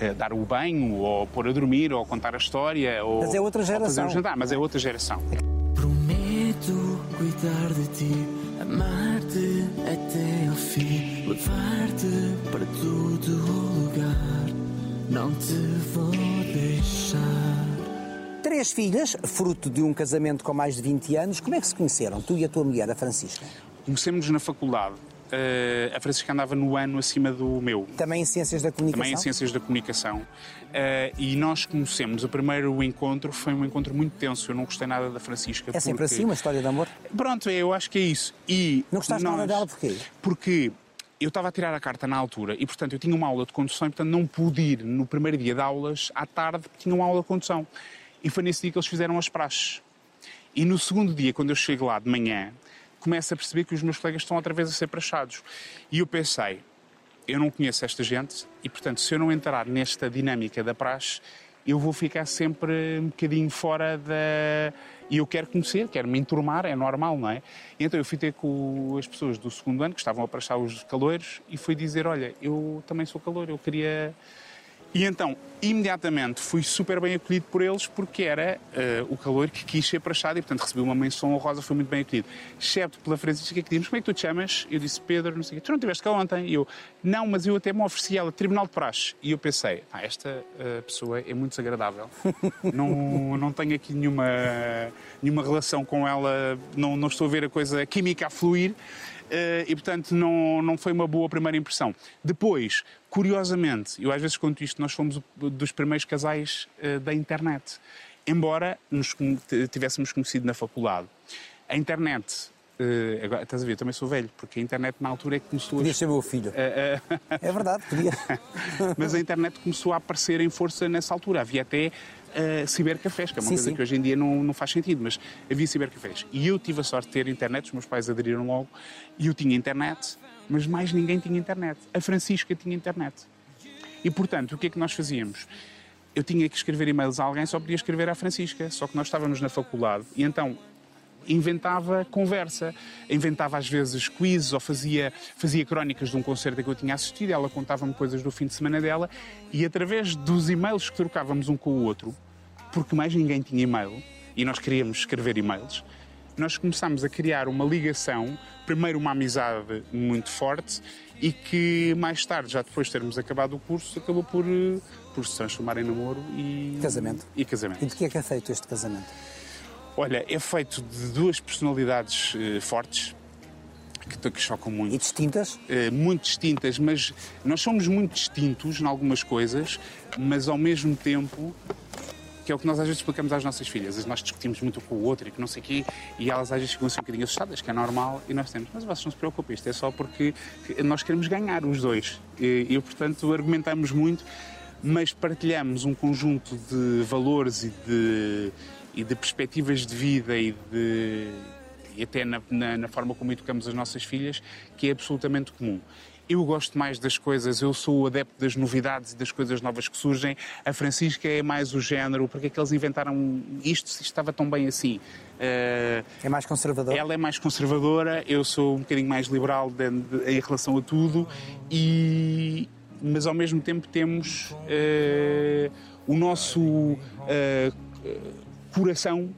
eh, dar o banho, ou pôr a dormir, ou contar a história, ou, Mas é outra geração. um jantar, mas é outra geração. Prometo cuidar de ti, amar-te até ao fim, levar-te para todo o lugar. Não te vou deixar. Três filhas, fruto de um casamento com mais de 20 anos. Como é que se conheceram, tu e a tua mulher, a Francisca? Comecemos na faculdade. Eh, a Francisca andava no ano acima do meu. Também em Ciências da Comunicação? também em Ciências da Comunicação. Eh, e nós conhecemos, o primeiro encontro foi um encontro muito tenso. Eu não gostei nada da Francisca. É sempre porque- assim, uma história de amor? Pronto, eu acho que é isso. E Não gostaste nós- nada dela porquê? Porque eu estava a tirar a carta na altura e, portanto, eu tinha uma aula de condução e, portanto, não pude ir no primeiro dia de aulas à tarde porque tinha uma aula de condução. E foi nesse dia que eles fizeram as praxes. E no segundo dia, quando eu chego lá de manhã, começo a perceber que os meus colegas estão outra vez a ser praxados. E eu pensei, eu não conheço esta gente e, portanto, se eu não entrar nesta dinâmica da praxe, eu vou ficar sempre um bocadinho fora da. E eu quero conhecer, quero me enturmar, é normal, não é? E então eu fui ter com as pessoas do segundo ano que estavam a praxar os caloiros e fui dizer: Olha, eu também sou calor, eu queria. E então, imediatamente, fui super bem acolhido por eles porque era eh, o calor que quis ser prachado e, portanto, recebi uma menção honrosa, foi muito bem acolhido. Excepto pela Francisca que disse, como é que tu te chamas? Eu disse, Pedro, não sei o quê. Tu não estiveste cá ontem? E eu, não, mas eu até me ofereci ela, Tribunal de Praxe. E eu pensei, ah, esta eh, pessoa é muito desagradável. não, não tenho aqui nenhuma, nenhuma relação com ela, não, não estou a ver a coisa química a fluir. Eh, e, portanto, não, não foi uma boa primeira impressão. Depois, curiosamente, eu às vezes conto isto, nós fomos dos primeiros casais eh, da internet. Embora nos tivéssemos conhecido na faculdade. A internet, eh, agora, estás a ver, eu também sou velho, porque a internet na altura é que começou a Podias ser meu filho. Eh, É verdade, podia. mas a internet começou a aparecer em força nessa altura. Havia até uh, cibercafés, que é uma Sim, coisa sim. que hoje em dia não, não faz sentido, mas havia cibercafés. E eu tive a sorte de ter internet, os meus pais aderiram logo, e eu tinha internet, mas mais ninguém tinha internet. A Francisca tinha internet. E, portanto, o que é que nós fazíamos? Eu tinha que escrever e-mails a alguém, só podia escrever à Francisca. Só que nós estávamos na faculdade e então inventava conversa, inventava às vezes quizzes ou fazia, fazia crónicas de um concerto a que eu tinha assistido, ela contava-me coisas do fim de semana dela e através dos e-mails que trocávamos um com o outro, porque mais ninguém tinha e-mail e nós queríamos escrever e-mails, nós começámos a criar uma ligação, primeiro uma amizade muito forte e que mais tarde, já depois de termos acabado o curso, acabou por, eh, por se transformar em namoro e Casamento. E casamento. E de que é que é feito este casamento? Olha, é feito de duas personalidades eh, fortes que, que chocam E muito. distintas? Eh, muito distintas, mas nós somos muito distintos em algumas coisas, mas ao mesmo tempo que é o que nós às vezes explicamos às nossas filhas. Nós discutimos muito com o outro e que não sei o quê, e elas às vezes ficam assim um bocadinho assustadas, que é normal, e nós temos, mas vocês não se preocupem, isto é só porque nós queremos ganhar os dois. E, e portanto, argumentamos muito, mas partilhamos um conjunto de valores e de, e de perspectivas de vida e de e até na, na- na forma como educamos as nossas filhas, que é absolutamente comum. Eu gosto mais das coisas, eu sou o adepto das novidades e das coisas novas que surgem. A Francisca é mais o género, porque é que eles inventaram isto se estava tão bem assim? Eh, É mais conservador? ela é mais conservadora, eu sou um bocadinho mais liberal de- de- em relação a tudo e mas ao mesmo tempo temos eh, o nosso eh, coração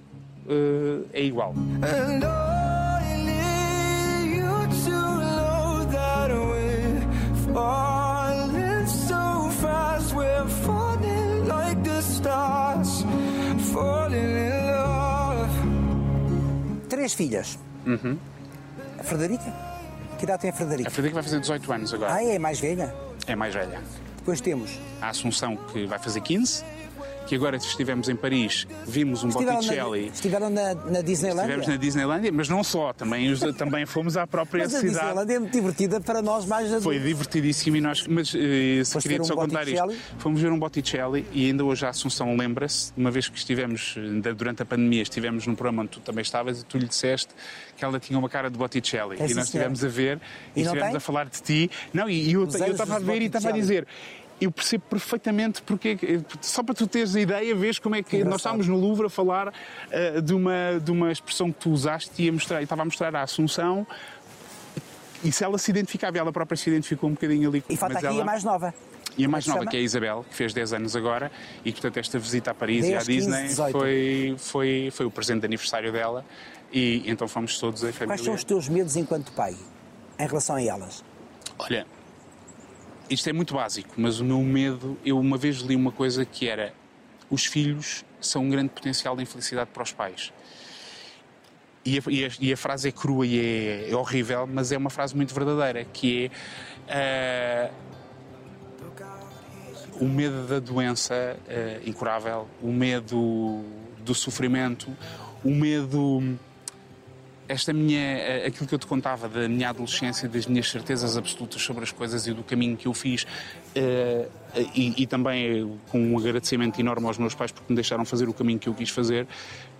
eh, é igual. And I need you to know that we're falling so fast. We're falling like the stars, falling in love. Três filhas. A Frederica? Que idade tem a A Frederica? Frederica vai fazer 18 anos agora. Ah, é mais velha? É mais velha. Depois temos. A Assunção, que vai fazer 15, que agora estivemos em Paris, vimos um Estiveram, na, Botticelli. estiveram na, na Disneylandia. Estivemos na Disneylandia, mas não só, também, também fomos à própria Mas a cidade. Disneylandia é muito divertida para nós mais adultos. Foi divertidíssimo e nós, mas eh, se queria um só contar isto, fomos ver um Botticelli e ainda hoje a Assunção lembra-se, uma vez que estivemos, ainda durante a pandemia, estivemos num programa onde tu também estavas e tu lhe disseste que ela tinha uma cara de Botticelli É, e nós estivemos a ver E e, estivemos tem? a falar de ti. Não, e, e eu estava a ver e estava a dizer. Eu percebo perfeitamente porque, só para tu teres a ideia, vês como é que Engraçado. nós estávamos no Louvre a falar eh, de, uma, de uma expressão que tu usaste e a mostrar, e estava a mostrar a Assunção e se ela se identificava, e ela própria se identificou um bocadinho ali. E falta aqui ela- a mais nova. e a mais é nova, que que é a Isabel, que fez 10 anos agora, e que, portanto esta visita a Paris e 10, à Disney 15, 18. foi, foi, foi o presente de aniversário dela, e então fomos todos em família. Quais são os teus medos enquanto pai em relação a elas? Olha, isto é muito básico, mas o meu medo, eu uma vez li uma coisa que era: os filhos são um grande potencial de infelicidade para os pais. E a, e a- e a frase é crua e é, é horrível, mas é uma frase muito verdadeira, que é. ah, o medo da doença eh, incurável, o medo do sofrimento, o medo esta minha, eh, aquilo que eu te contava da minha adolescência, das minhas certezas absolutas sobre as coisas e do caminho que eu fiz, eh, e, e também com um agradecimento enorme aos meus pais porque me deixaram fazer o caminho que eu quis fazer,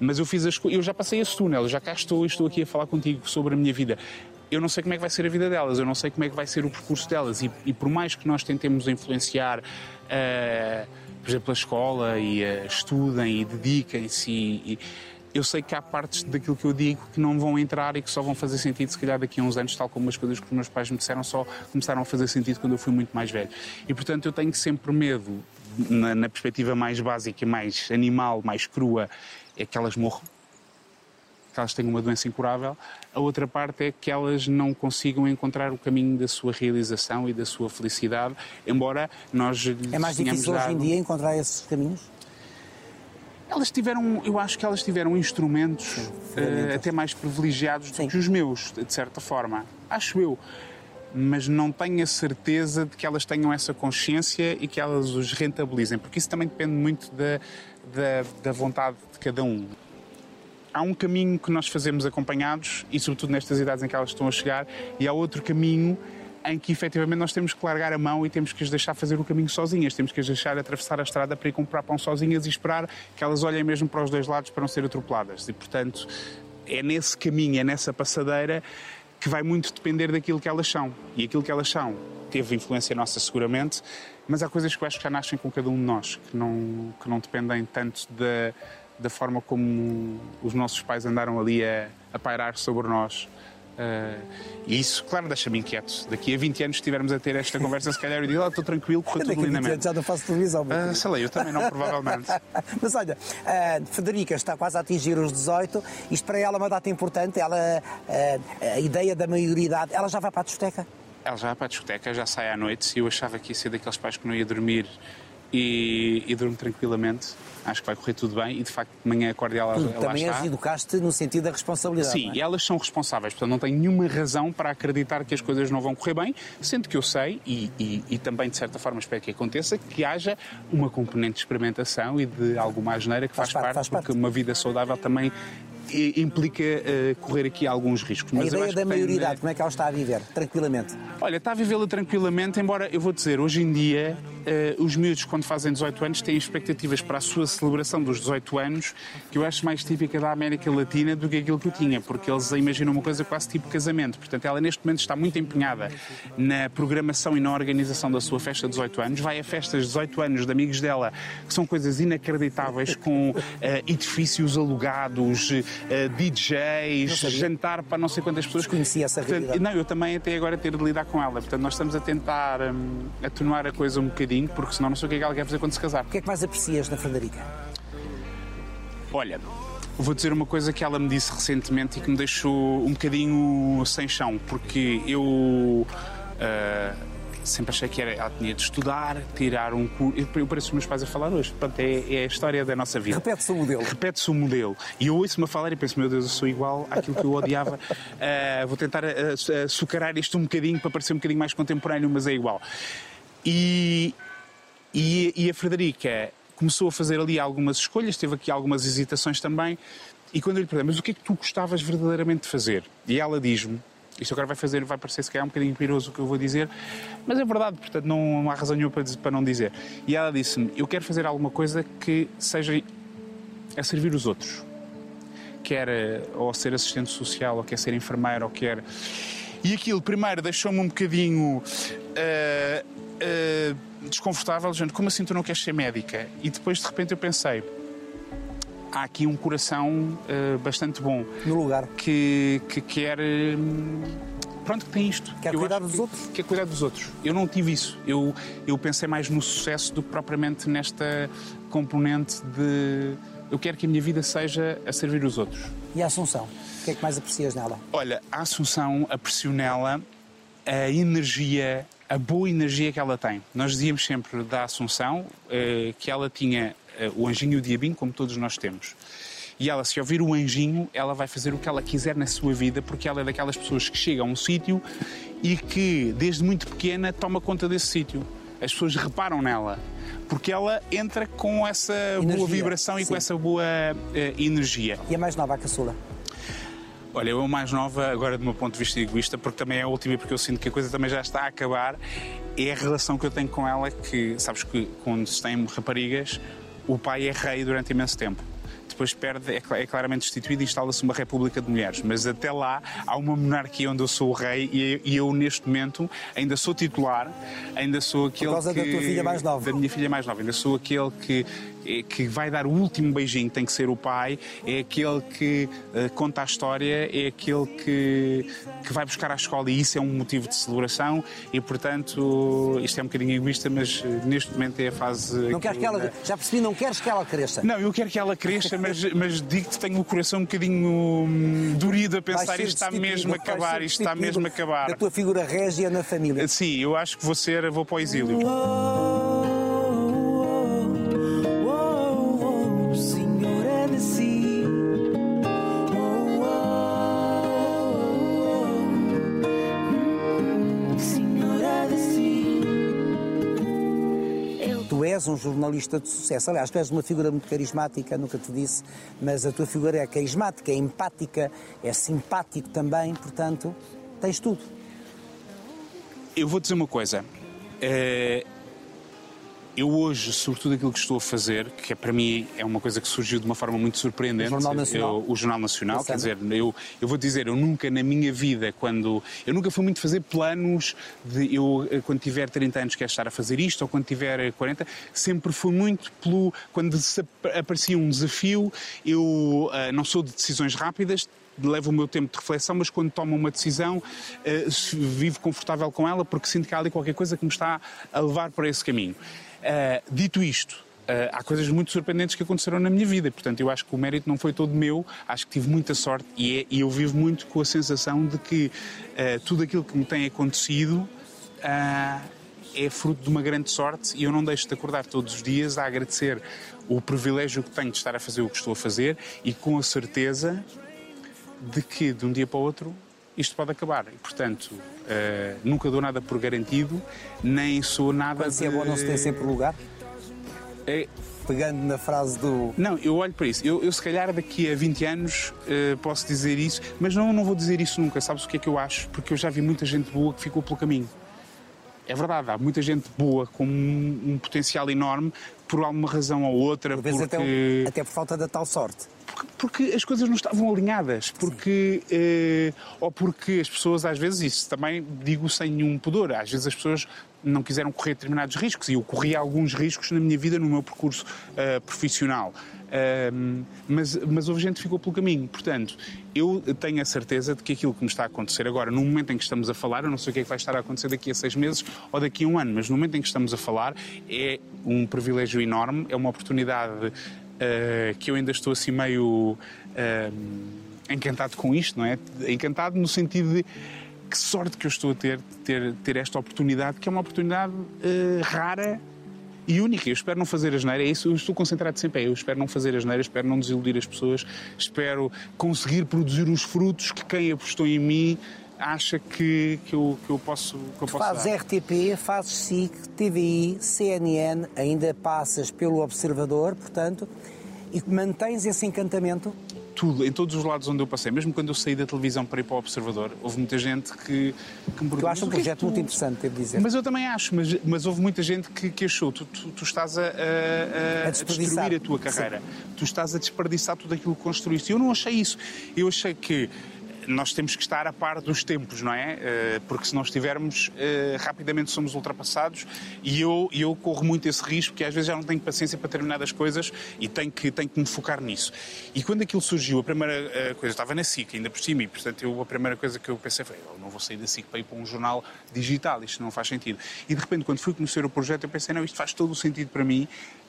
mas eu fiz as eu já passei esse túnel, já cá estou e estou aqui a falar contigo sobre a minha vida. Eu não sei como é que vai ser a vida delas, eu não sei como é que vai ser o percurso delas, e, e por mais que nós tentemos influenciar. eh, por exemplo, a escola e eh, estudem e dediquem-se e- e eu sei que há partes daquilo que eu digo que não vão entrar e que só vão fazer sentido se calhar daqui a uns anos, tal como as coisas que os meus pais me disseram só começaram a fazer sentido quando eu fui muito mais velho. E portanto eu tenho sempre medo, na, na perspectiva mais básica, mais animal, mais crua, é que elas morram. Que elas tenham uma doença incurável. A outra parte é que elas não consigam encontrar o caminho da sua realização e da sua felicidade, embora nós É mais difícil hoje em dado- dia encontrar esses caminhos? Elas tiveram, eu acho que elas tiveram instrumentos ferramentas. até mais privilegiados Sim. do que os meus, de certa forma. Acho eu. Mas não tenho a certeza de que elas tenham essa consciência e que elas os rentabilizem, porque isso também depende muito da, da, da vontade de cada um. Há um caminho que nós fazemos acompanhados, e sobretudo nestas idades em que elas estão a chegar, e há outro caminho em que efetivamente nós temos que largar a mão e temos que as deixar fazer o caminho sozinhas, temos que as deixar atravessar a estrada para ir comprar pão sozinhas e esperar que elas olhem mesmo para os dois lados para não ser atropeladas. E portanto, é nesse caminho, é nessa passadeira que vai muito depender daquilo que elas são. E aquilo que elas são teve influência nossa seguramente, mas há coisas que eu acho que já nascem com cada um de nós, que não, que não dependem tanto da, da forma como os nossos pais andaram ali a, a pairar sobre nós. Ah, e isso, claro, deixa-me inquieto. Daqui a 20 anos, estivermos a ter esta conversa, se calhar eu digo, ah, estou tranquilo, correu tudo a 20 lindamente. já não faço televisão. querido. sei lá, eu também não, provavelmente. Mas olha, a Federica está quase a atingir os 18. Isto para ela é uma data importante. Ela, a, a ideia da maioridade. Ela já vai para a discoteca? Ela já vai para a discoteca, já sai à noite e eu achava que ia ser daqueles pais que não ia dormir e, e durmo tranquilamente. Acho que vai correr tudo bem e de facto de manhã acordo e ela, ela Também está. as educaste no sentido da responsabilidade. Sim, é? e elas são responsáveis, portanto não tenho nenhuma razão para acreditar que as coisas não vão correr bem, sendo que eu sei, e, e- e também de certa forma espero que aconteça, que haja uma componente de experimentação e de alguma asneira que Faz faz, parte, parte, faz parte. porque uma vida saudável também i- implica eh, correr aqui alguns riscos. A ideia da que tem maioridade, como é que ela está a viver? Tranquilamente. Olha, está a vivê-la tranquilamente, embora eu vou dizer, hoje em dia eh, os miúdos, quando fazem 18 anos, têm expectativas para a sua celebração dos 18 anos que eu acho mais típica da América Latina do que aquilo que eu tinha, porque eles imaginam uma coisa quase tipo casamento. Portanto, ela neste momento está muito empenhada na programação e na organização da sua festa de 18 anos. Vai a festas de 18 anos de amigos dela, que são coisas inacreditáveis, com eh, edifícios alugados, eh, DJs, jantar para não sei quantas pessoas. Desconhecia essa Portanto, realidade. não, eu também até agora ter de lidar com ela. Portanto, nós estamos a tentar hum, atenuar a coisa um bocadinho, porque senão não sei o que é que ela quer fazer quando se casar. O que é que mais aprecias na Frederica? Olha, vou dizer uma coisa que ela me disse recentemente e que me deixou um bocadinho sem chão, porque eu. ah, Sempre achei que era, ela tinha de estudar, tirar um curso. Eu pareço os meus pais a falar hoje. Portanto, é, é a história da nossa vida. Repete-se o modelo. Repete-se o modelo. E eu ouço-me a falar e penso, meu Deus, eu sou igual àquilo que eu odiava. Ah, vou tentar ah, ah, açucarar isto um bocadinho para parecer um bocadinho mais contemporâneo, mas é igual. E, e, e a Frederica começou a fazer ali algumas escolhas, teve aqui algumas hesitações também. E quando eu lhe perguntei, mas o que é que tu gostavas verdadeiramente de fazer? E ela diz-me, isto agora vai fazer, vai parecer se calhar um bocadinho piroso o que eu vou dizer, mas é verdade, portanto não, não há razão nenhuma para, dizer- para não dizer. E ela disse-me, eu quero fazer alguma coisa que seja a servir os outros. Quer eh, ou ser assistente social, ou quer ser enfermeiro, ou quer. E aquilo, primeiro, deixou-me um bocadinho eh, eh, desconfortável, gente, como assim tu não queres ser médica? E depois, de repente, eu pensei, há aqui um coração eh, bastante bom No lugar. que, que quer. hum, Pronto, que tem isto. Quer Eu cuidar dos que- outros. Quer cuidar dos outros. Eu não tive isso. Eu, eu pensei mais no sucesso do que propriamente nesta componente de. Eu quero que a minha vida seja a servir os outros. E a Assunção? O que é que mais aprecias nela? Olha, a Assunção aprecio nela a energia, a boa energia que ela tem. Nós dizíamos sempre da Assunção eh, que ela tinha eh, o anjinho e o diabinho, como todos nós temos. E ela, se ouvir o anjinho, ela vai fazer o que ela quiser na sua vida, porque ela é daquelas pessoas que chega a um sítio e que, desde muito pequena, toma conta desse sítio. As pessoas reparam nela. Porque ela entra com essa boa Energia, vibração e com sim. essa boa eh, energia. E a mais nova, a caçula? Olha, eu mais nova, agora do meu ponto de vista egoísta, porque também é a última porque eu sinto que a coisa também já está a acabar, é a relação que eu tenho com ela, que sabes que quando se tem raparigas, o pai é rei durante imenso tempo. Depois perde, é, é claramente destituído e instala-se uma república de mulheres. Mas até lá há uma monarquia onde eu sou o rei e, eu, neste momento, ainda sou titular, ainda sou aquele causa que... da tua filha mais nova. Da minha filha mais nova. Ainda sou aquele que, eh, que vai dar o último beijinho, tem que ser o pai, é aquele que eh, conta a história, é aquele que, que vai buscar à escola e isso é um motivo de celebração e, portanto, isto é um bocadinho egoísta, mas eh, neste momento é a fase. Não queres que ela... Já percebi, não queres que ela cresça. Não, eu quero que ela cresça, mas, mas digo-te, tenho o coração um bocadinho hum, dorido a pensar isto está mesmo a acabar, isto está mesmo a acabar. Da tua figura régia na família. Sim, eu acho que vou ser, vou para o exílio. Um jornalista de sucesso. Aliás, tu és uma figura muito carismática, nunca te disse, mas a tua figura é carismática, é empática, é simpático também, portanto, tens tudo. Eu vou dizer uma coisa. Eh, eu hoje, sobretudo aquilo que estou a fazer, que é, para mim é uma coisa que surgiu de uma forma muito surpreendente. O Jornal Nacional. Eu- o Jornal Nacional, quer dizer, eu, eu vou dizer, eu nunca na minha vida, quando. Eu nunca fui muito fazer planos de eu, eh, quando tiver 30 anos, quero estar a fazer isto, ou quando tiver eh, 40. Sempre fui muito pelo. Quando aparecia um desafio, eu eh, não sou de decisões rápidas, levo o meu tempo de reflexão, mas quando tomo uma decisão, se- vivo confortável com ela porque sinto que há ali qualquer coisa que me está a levar para esse caminho. Eh, dito isto, eh, há coisas muito surpreendentes que aconteceram na minha vida, portanto, eu acho que o mérito não foi todo meu, acho que tive muita sorte e, é- e eu vivo muito com a sensação de que eh, tudo aquilo que me tem acontecido. ah, é fruto de uma grande sorte e eu não deixo de acordar todos os dias a agradecer o privilégio que tenho de estar a fazer o que estou a fazer e com a certeza de que de um dia para o outro isto pode acabar. E, portanto, eh, nunca dou nada por garantido, nem sou nada Quando de... se é bom, não se tem sempre lugar. É- Pegando na frase do. Não, eu olho para isso. Eu, eu se calhar daqui a 20 anos eh, posso dizer isso, mas não, não vou dizer isso nunca. Sabes o que é que eu acho? Porque eu já vi muita gente boa que ficou pelo caminho. é verdade, há muita gente boa com um, um potencial enorme por alguma razão ou outra, Por porque... até, até por falta da tal sorte. Porque, porque as coisas não estavam alinhadas, porque eh, ou porque as pessoas às vezes isso também digo sem nenhum pudor, às vezes as pessoas não quiseram correr determinados riscos e eu corri alguns riscos na minha vida no meu percurso eh, profissional. Mas, mas houve gente que ficou pelo caminho. Portanto, eu tenho a certeza de que aquilo que me está a acontecer agora, no momento em que estamos a falar, eu não sei o que é que vai estar a acontecer daqui a seis meses ou daqui a um ano, mas no momento em que estamos a falar, é um privilégio enorme, é uma oportunidade ah, que eu ainda estou assim meio ah, encantado com isto, não é? Encantado no sentido de que sorte que eu estou a ter de ter, ter esta oportunidade, que é uma oportunidade ah, rara e única. Eu espero não fazer a geneira, é isso, eu estou concentrado sempre. É, eu espero não fazer a geneira, espero não desiludir as pessoas, espero conseguir produzir os frutos que quem apostou em mim acha que, que, eu, que eu posso, que eu posso Fazes dar. RTP, fazes SIC, TVI, CNN, ainda passas pelo Observador, portanto, e mantens esse encantamento. Tudo, em todos os lados onde eu passei, mesmo quando eu saí da televisão para ir para o Observador, houve muita gente que, que me perguntou. Eu acho um "Mas o que é que projeto tu-" muito interessante, devo dizer. Mas eu também acho, mas, mas houve muita gente que, que achou tu, tu, tu estás a, a- a- A destruir a tua carreira, tu estás a desperdiçar tudo aquilo que construíste. Eu não achei isso. Eu achei que nós temos que estar a par dos tempos, não é? Eh, Porque se não estivermos, eh, rapidamente somos ultrapassados e eu, eu corro muito esse risco, que às vezes já não tenho paciência para determinadas coisas e tenho que, tenho que me focar nisso. E quando aquilo surgiu, a primeira eh, coisa, eu estava na SIC ainda por cima e, portanto, eu, a primeira coisa que eu pensei foi, eu não vou sair da SIC para ir para um jornal digital, isto não faz sentido. E de repente, quando fui conhecer o projeto, eu pensei, não, isto faz todo o sentido para mim,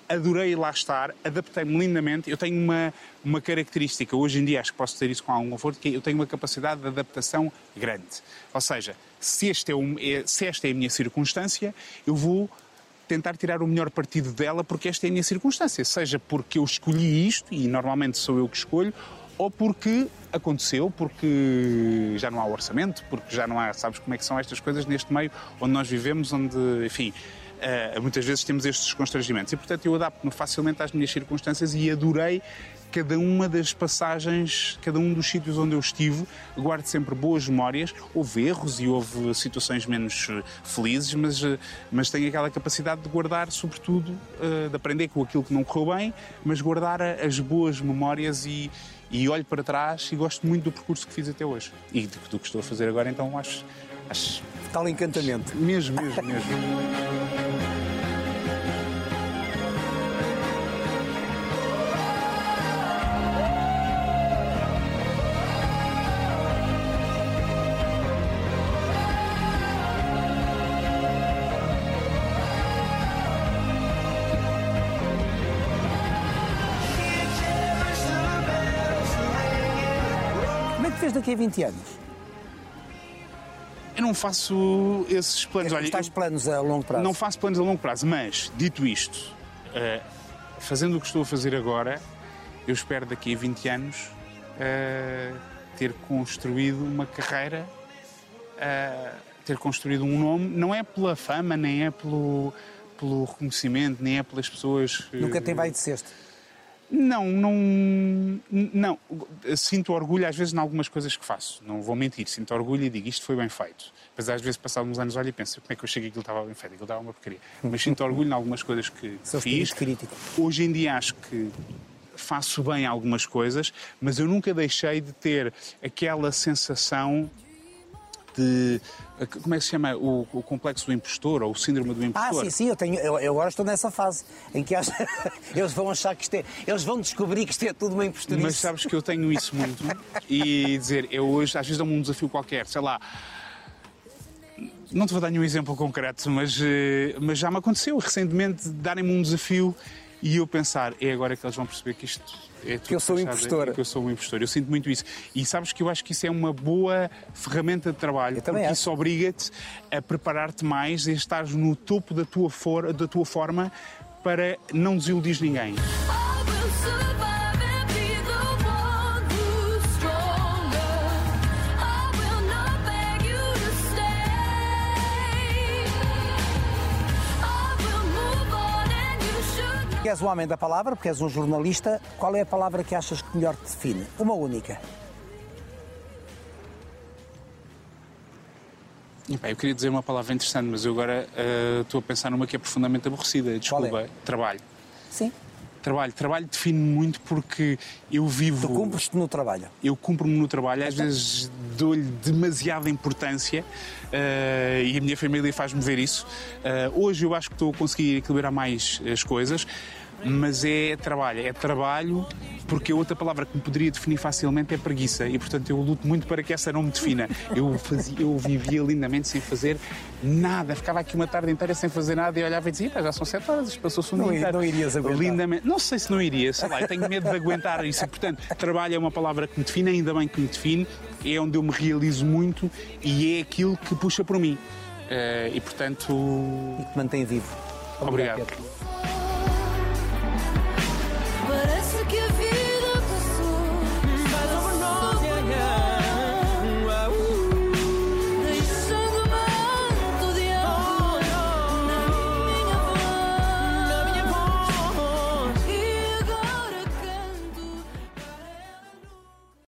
adorei lá estar, adaptei-me lindamente. Eu tenho uma, uma característica, hoje em dia acho que posso dizer isso com algum conforto, que é eu tenho uma capacidade de adaptação grande. Ou seja, se, este é um- é- se esta é a minha circunstância, eu vou tentar tirar o melhor partido dela porque esta é a minha circunstância. Seja porque eu escolhi isto, e normalmente sou eu que escolho, ou porque aconteceu, porque já não há orçamento, porque já não há, sabes como é que são estas coisas neste meio onde nós vivemos, onde, enfim, eh, muitas vezes temos estes constrangimentos. E, portanto, eu adapto-me facilmente às minhas circunstâncias e adorei cada uma das passagens, cada um dos sítios onde eu estive, guardo sempre boas memórias. Houve erros e houve situações menos eh, felizes, mas, eh, mas tenho aquela capacidade de guardar, sobretudo, de aprender com aquilo que não correu bem, mas guardar as boas memórias e, e olho para trás e gosto muito do percurso que fiz até hoje. E do que estou a fazer agora, então acho, acho Tal encantamento. mesmo, mesmo, mesmo. Como é que fez daqui a 20 anos? Eu não faço esses planos. Olha, Estás planos a longo prazo? Não faço planos a longo prazo, mas, dito isto, eh, fazendo o que estou a fazer agora, eu espero daqui a 20 anos eh, ter construído uma carreira, eh, ter construído um nome, não é pela fama, nem é pelo, pelo reconhecimento, nem é pelas pessoas. Nunca tem vai de cesto. Não, não, não. Sinto orgulho às vezes em algumas coisas que faço. Não vou mentir. Sinto orgulho e digo isto foi bem feito. Mas às vezes, passados uns anos, olho e penso como é que eu cheguei aquilo estava bem feito, aquilo estava uma porcaria. Mas sinto orgulho em algumas coisas que Seu fiz. crítico. Hoje em dia acho que faço bem algumas coisas, mas eu nunca deixei de ter aquela sensação de. Como é que se chama? O, o complexo do impostor ou o síndrome do Ah, impostor. sim, sim, eu, tenho, eu, eu agora estou nessa fase em que acho- eles vão achar que isto é. Eles vão descobrir que isto é tudo uma impostorice. Mas sabes que eu tenho isso muito e dizer, eu hoje, às vezes dá-me um desafio qualquer, sei lá. Não te vou dar nenhum exemplo concreto, mas, eh, mas já me aconteceu recentemente darem-me um desafio e eu pensar, é agora que eles vão perceber que isto é tudo Que eu sou fachada, impostora. Que eu sou um impostor. Eu sinto muito isso. E sabes que eu acho que isso é uma boa ferramenta de trabalho, Eu também porque acho. isso obriga-te a preparar-te mais e a estares no topo da tua, for, da tua forma para não desiludir ninguém. I és o homem da palavra, porque és um jornalista, qual é a palavra que achas que melhor te define? Uma única. Eu queria dizer uma palavra interessante, mas eu agora eh, estou a pensar numa que é profundamente aborrecida. Desculpa. Qual é? Trabalho. Sim. Trabalho. Trabalho define muito porque eu vivo. Tu cumpres-te no trabalho. eu cumpro-me no trabalho, às vezes dou-lhe demasiada importância eh, e a minha família faz-me ver isso. Eh, hoje eu acho que estou a conseguir equilibrar mais as coisas, mas é trabalho. É trabalho porque a outra palavra que me poderia definir facilmente é preguiça e, portanto, eu luto muito para que essa não me defina. Eu, fazia, eu vivia lindamente sem fazer nada, ficava aqui uma tarde inteira sem fazer nada e olhava e dizia, "Pá, já são sete horas, passou-se um Não dia i- inteiro." não irias aguentar. Lindamente. Não sei se não iria, sei lá, eu tenho medo de aguentar isso. E, portanto, trabalho é uma palavra que me define, ainda bem que me define, é onde eu me realizo muito e é aquilo que puxa por mim. Eh, e, portanto, E te mantém vivo. Obrigado. Pedro.